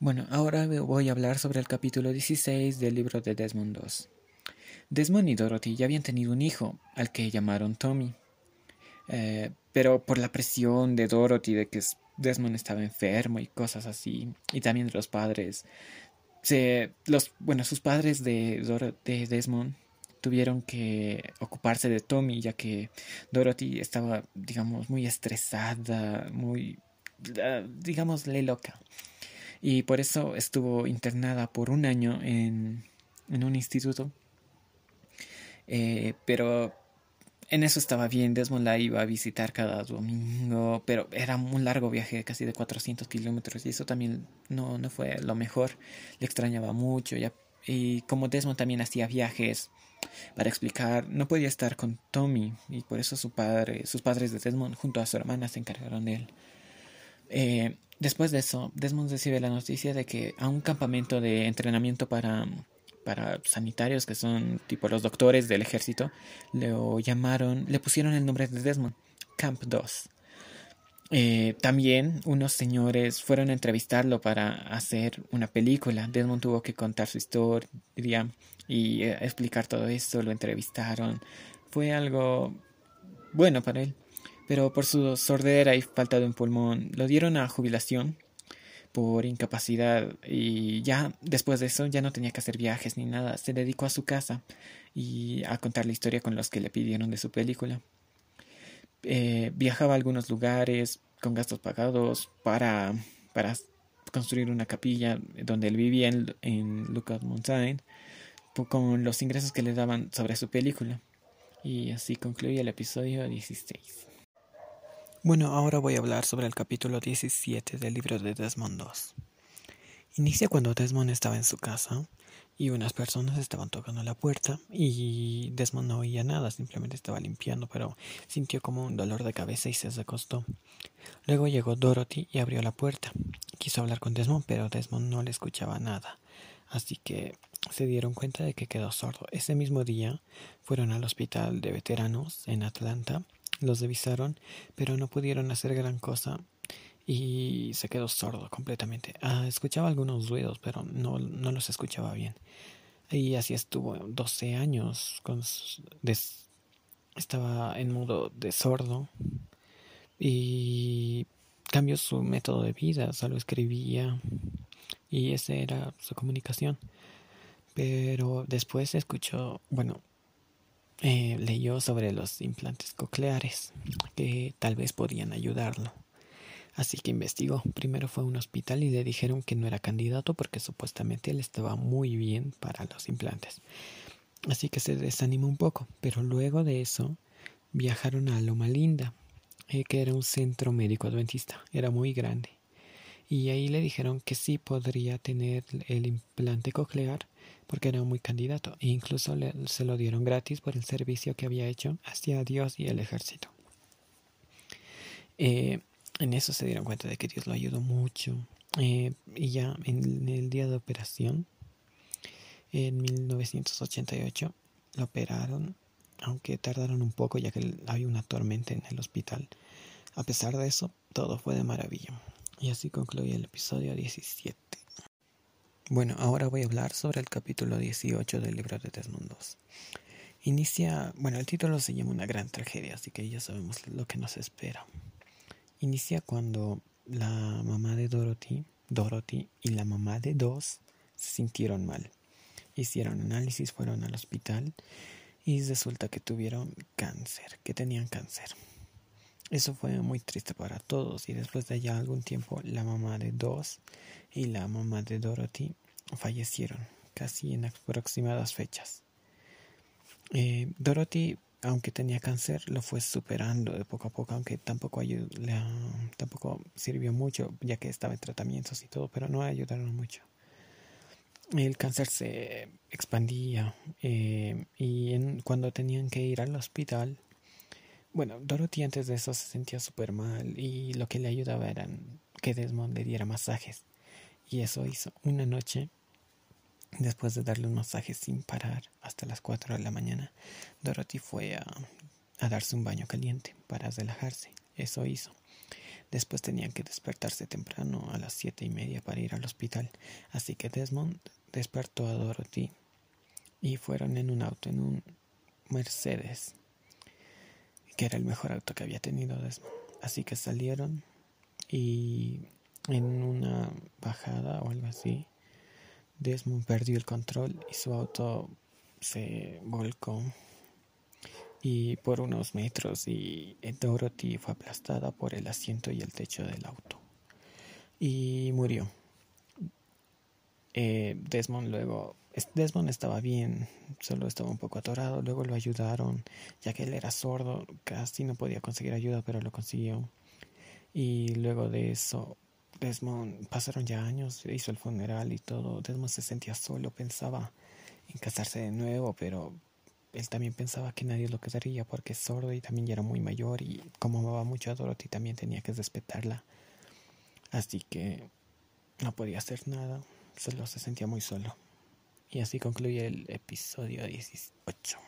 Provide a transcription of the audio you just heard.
Bueno, ahora voy a hablar sobre el capítulo 16 del libro de Desmond II. Desmond y Dorothy ya habían tenido un hijo, al que llamaron Tommy. Eh, pero por la presión de Dorothy de que Desmond estaba enfermo y cosas así, y también de los padres, se, los, bueno, sus padres de, de Desmond tuvieron que ocuparse de Tommy, ya que Dorothy estaba, digamos, muy estresada, muy, ah, digámosle, loca. Y por eso estuvo internada por un año en, en un instituto. Eh, pero en eso estaba bien, Desmond la iba a visitar cada domingo, pero era un largo viaje, casi de 400 kilómetros, y eso también no, no fue lo mejor. Le extrañaba mucho, y como Desmond también hacía viajes para explicar, no podía estar con Tommy y por eso su padre, sus padres de Desmond junto a su hermana se encargaron de él. Eh, después de eso, Desmond recibe la noticia de que a un campamento de entrenamiento para, para sanitarios, que son tipo los doctores del ejército, le llamaron, le pusieron el nombre de Desmond, Camp 2. Eh, también unos señores fueron a entrevistarlo para hacer una película. Desmond tuvo que contar su historia y eh, explicar todo esto. Lo entrevistaron. Fue algo bueno para él. Pero por su sordera y falta de un pulmón, lo dieron a jubilación por incapacidad y ya después de eso ya no tenía que hacer viajes ni nada. Se dedicó a su casa y a contar la historia con los que le pidieron de su película. Eh, viajaba a algunos lugares con gastos pagados para, para construir una capilla donde él vivía en, en Lookout Mountain con los ingresos que le daban sobre su película. Y así concluye el episodio 16. Bueno, ahora voy a hablar sobre el capítulo 17 del libro de Desmond II. Inicia cuando Desmond estaba en su casa y unas personas estaban tocando la puerta y Desmond no oía nada, simplemente estaba limpiando, pero sintió como un dolor de cabeza y se acostó. Luego llegó Dorothy y abrió la puerta. Quiso hablar con Desmond, pero Desmond no le escuchaba nada, así que se dieron cuenta de que quedó sordo. Ese mismo día fueron al hospital de veteranos en Atlanta, los revisaron, pero no pudieron hacer gran cosa y se quedó sordo completamente. Ah, escuchaba algunos ruidos, pero no, no los escuchaba bien. Y así estuvo 12 años. Con, estaba en modo de sordo y cambió su método de vida, solo escribía y esa era su comunicación. Pero después escuchó, bueno, eh, leyó sobre los implantes cocleares que tal vez podían ayudarlo. Así que investigó. Primero fue a un hospital y le dijeron que no era candidato porque supuestamente él estaba muy bien para los implantes. Así que se desanimó un poco, pero luego de eso viajaron a Loma Linda, eh, que era un centro médico adventista, era muy grande. Y ahí le dijeron que sí podría tener el implante coclear porque era muy candidato e incluso se lo dieron gratis por el servicio que había hecho hacia Dios y el ejército. Eh, en eso se dieron cuenta de que Dios lo ayudó mucho. Eh, y ya en el día de operación, en 1988, lo operaron, aunque tardaron un poco ya que había una tormenta en el hospital. A pesar de eso, todo fue de maravilla. Y así concluye el episodio 17. Bueno, ahora voy a hablar sobre el capítulo 18 del libro de Desmond II. Inicia, bueno, el título se llama Una gran tragedia, así que ya sabemos lo que nos espera. Inicia cuando la mamá de Dorothy, Dorothy y la mamá de Dos se sintieron mal. Hicieron análisis, fueron al hospital y resulta que tuvieron cáncer, que tenían cáncer. Eso fue muy triste para todos y después de ya algún tiempo la mamá de Dos y la mamá de Dorothy fallecieron casi en aproximadas fechas. Eh, Dorothy aunque tenía cáncer, lo fue superando de poco a poco, aunque tampoco, tampoco sirvió mucho, ya que estaba en tratamientos y todo, pero no ayudaron mucho. El cáncer se expandía eh, y cuando tenían que ir al hospital, bueno, Dorothy antes de eso se sentía súper mal y lo que le ayudaba era que Desmond le diera masajes. Y eso hizo una noche Después de darle un masaje sin parar hasta las 4 de la mañana, Dorothy fue a, darse un baño caliente para relajarse. Eso hizo. Después tenían que despertarse temprano a las siete y media para ir al hospital. Así que Desmond despertó a Dorothy y fueron en un auto, en un Mercedes, que era el mejor auto que había tenido Desmond. Así que salieron y en una bajada o algo así, Desmond perdió el control y su auto se volcó y por unos metros y Dorothy fue aplastada por el asiento y el techo del auto y murió. Eh, Desmond luego, Desmond estaba bien, solo estaba un poco atorado, luego lo ayudaron, ya que él era sordo, casi no podía conseguir ayuda, pero lo consiguió. Y luego de eso, Desmond, pasaron ya años, hizo el funeral y todo, Desmond se sentía solo, pensaba en casarse de nuevo, pero él también pensaba que nadie lo quedaría porque es sordo y también ya era muy mayor y como amaba mucho a Dorothy también tenía que respetarla. Así que no podía hacer nada solo se sentía muy solo. Y así concluye el episodio 18.